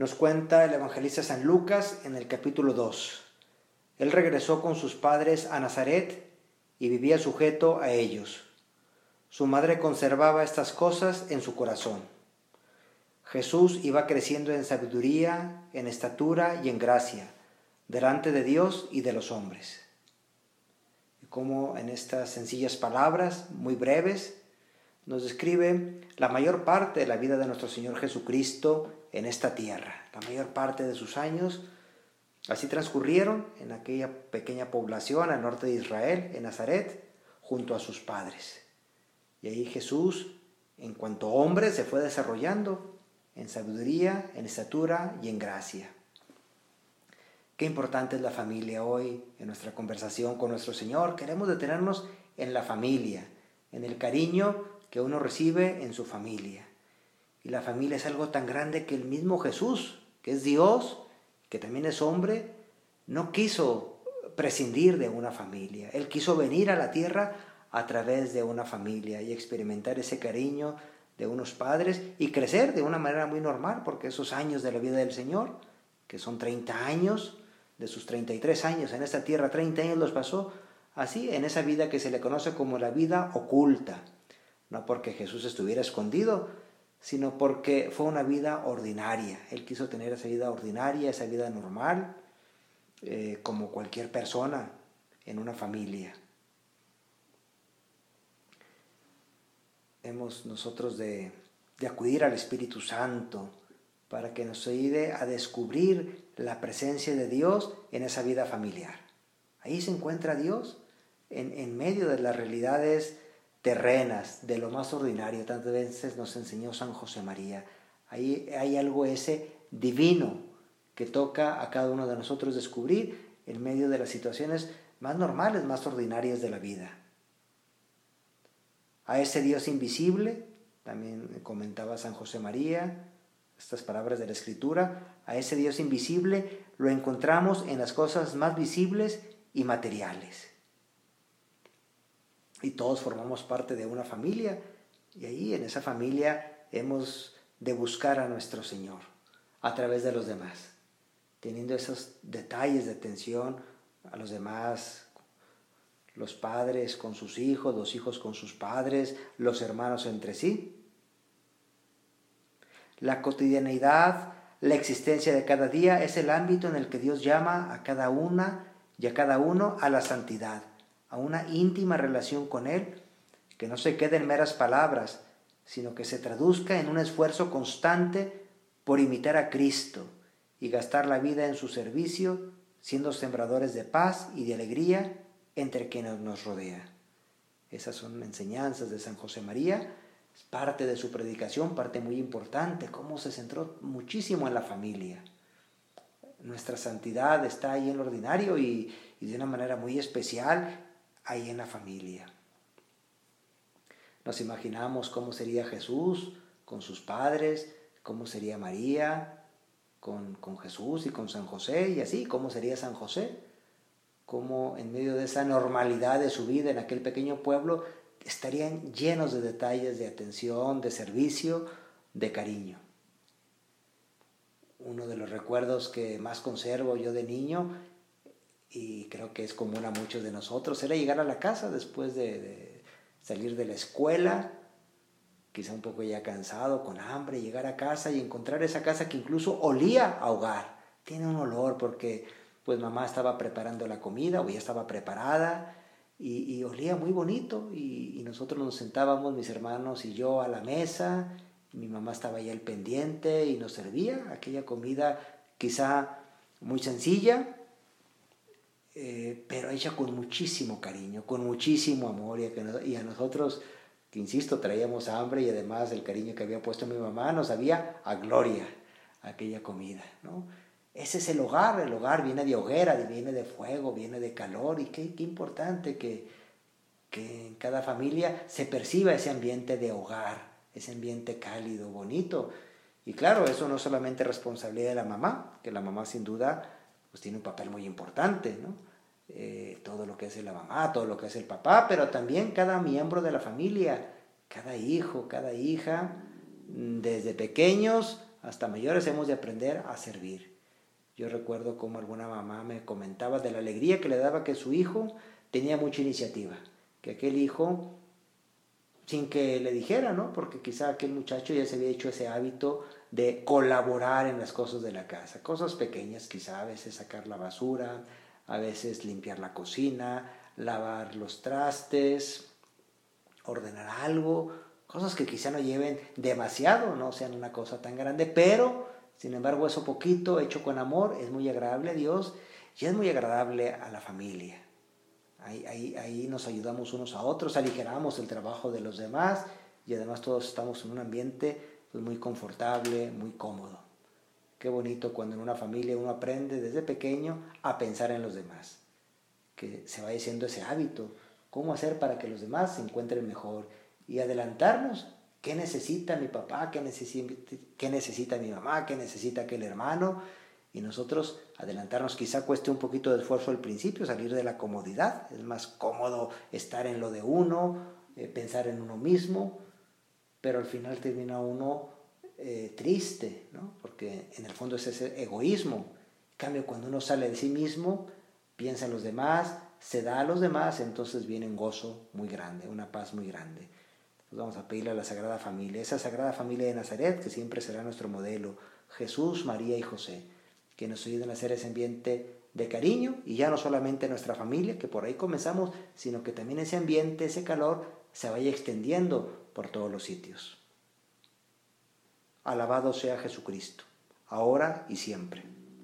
Nos cuenta el evangelista San Lucas en el capítulo 2. Él regresó con sus padres a Nazaret y vivía sujeto a ellos. Su madre conservaba estas cosas en su corazón. Jesús iba creciendo en sabiduría, en estatura y en gracia, delante de Dios y de los hombres. Y como en estas sencillas palabras, muy breves, nos describe la mayor parte de la vida de nuestro Señor Jesucristo en esta tierra. La mayor parte de sus años así transcurrieron en aquella pequeña población al norte de Israel, en Nazaret, junto a sus padres. Y ahí Jesús, en cuanto hombre, se fue desarrollando en sabiduría, en estatura y en gracia. Qué importante es la familia hoy en nuestra conversación con nuestro Señor. Queremos detenernos en la familia, en el cariño que uno recibe en su familia. Y la familia es algo tan grande que el mismo Jesús, que es Dios, que también es hombre, no quiso prescindir de una familia. Él quiso venir a la tierra a través de una familia y experimentar ese cariño de unos padres y crecer de una manera muy normal, porque esos años de la vida del Señor, que son 30 años, de sus 33 años en esta tierra, 30 años los pasó así, en esa vida que se le conoce como la vida oculta. No porque Jesús estuviera escondido, sino porque fue una vida ordinaria. Él quiso tener esa vida ordinaria, esa vida normal, eh, como cualquier persona en una familia. Hemos nosotros de, de acudir al Espíritu Santo para que nos ayude a descubrir la presencia de Dios en esa vida familiar. Ahí se encuentra Dios en, en medio de las realidades terrenas, de lo más ordinario. Tantas veces nos enseñó San José María. Ahí hay algo ese divino que toca a cada uno de nosotros descubrir en medio de las situaciones más normales, más ordinarias de la vida. A ese Dios invisible, también comentaba San José María, estas palabras de la Escritura, a ese Dios invisible lo encontramos en las cosas más visibles y materiales y todos formamos parte de una familia y ahí en esa familia hemos de buscar a nuestro Señor a través de los demás, teniendo esos detalles de atención a los demás, los padres con sus hijos, los hijos con sus padres, los hermanos entre sí. La cotidianidad, la existencia de cada día es el ámbito en el que Dios llama a cada una y a cada uno a la santidad a una íntima relación con Él, que no se quede en meras palabras, sino que se traduzca en un esfuerzo constante por imitar a Cristo y gastar la vida en su servicio, siendo sembradores de paz y de alegría entre quienes nos rodea. Esas son enseñanzas de San José María, es parte de su predicación, parte muy importante, cómo se centró muchísimo en la familia. Nuestra santidad está ahí en lo ordinario y, y de una manera muy especial ahí en la familia. Nos imaginamos cómo sería Jesús con sus padres, cómo sería María con, con Jesús y con San José, y así, cómo sería San José, cómo en medio de esa normalidad de su vida en aquel pequeño pueblo estarían llenos de detalles de atención, de servicio, de cariño. Uno de los recuerdos que más conservo yo de niño y creo que es común a muchos de nosotros, era llegar a la casa después de, salir de la escuela, quizá un poco ya cansado, con hambre, llegar a casa y encontrar esa casa que incluso olía a hogar. Tiene un olor porque pues mamá estaba preparando la comida o ya estaba preparada y, olía muy bonito y, y, nosotros nos sentábamos, mis hermanos y yo, a la mesa, mi mamá estaba ahí al pendiente y nos servía aquella comida quizá muy sencilla, eh, pero hecha con muchísimo cariño, con muchísimo amor y a, nosotros, que insisto, traíamos hambre y además el cariño que había puesto mi mamá nos había a gloria aquella comida, ¿no? Ese es el hogar, el hogar viene de hoguera, viene de fuego, viene de calor y qué, qué importante que, que en cada familia se perciba ese ambiente de hogar, ese ambiente cálido, bonito. Y claro, eso no es solamente responsabilidad de la mamá, que la mamá sin duda pues tiene un papel muy importante, ¿no? Eh, todo lo que es la mamá, todo lo que es el papá, pero también cada miembro de la familia, cada hijo, cada hija, desde pequeños hasta mayores hemos de aprender a servir. Yo recuerdo como alguna mamá me comentaba de la alegría que le daba que su hijo tenía mucha iniciativa, que aquel hijo, sin que le dijera, ¿no? Porque quizá aquel muchacho ya se había hecho ese hábito de colaborar en las cosas de la casa, cosas pequeñas, quizá a veces sacar la basura, a veces limpiar la cocina, lavar los trastes, ordenar algo, cosas que quizá no lleven demasiado, no sean una cosa tan grande, pero sin embargo eso poquito hecho con amor es muy agradable a Dios y es muy agradable a la familia. Ahí, ahí, ahí nos ayudamos unos a otros, aligeramos el trabajo de los demás y además todos estamos en un ambiente pues, muy confortable, muy cómodo. Qué bonito cuando en una familia uno aprende desde pequeño a pensar en los demás, que se va diciendo ese hábito, cómo hacer para que los demás se encuentren mejor y adelantarnos. ¿Qué necesita mi papá? ¿Qué necesita, qué necesita mi mamá? ¿Qué necesita aquel hermano? Y nosotros adelantarnos quizá cueste un poquito de esfuerzo al principio, salir de la comodidad. Es más cómodo estar en lo de uno, eh, pensar en uno mismo, pero al final termina uno eh, triste, ¿no? porque en el fondo es ese egoísmo. En cambio, cuando uno sale de sí mismo, piensa en los demás, se da a los demás, entonces viene un gozo muy grande, una paz muy grande. Entonces vamos a pedirle a la Sagrada Familia, esa Sagrada Familia de Nazaret, que siempre será nuestro modelo, Jesús, María y José, que nos ayuden a hacer ese ambiente de cariño y ya no solamente nuestra familia, que por ahí comenzamos, sino que también ese ambiente, ese calor, se vaya extendiendo por todos los sitios. Alabado sea Jesucristo, ahora y siempre.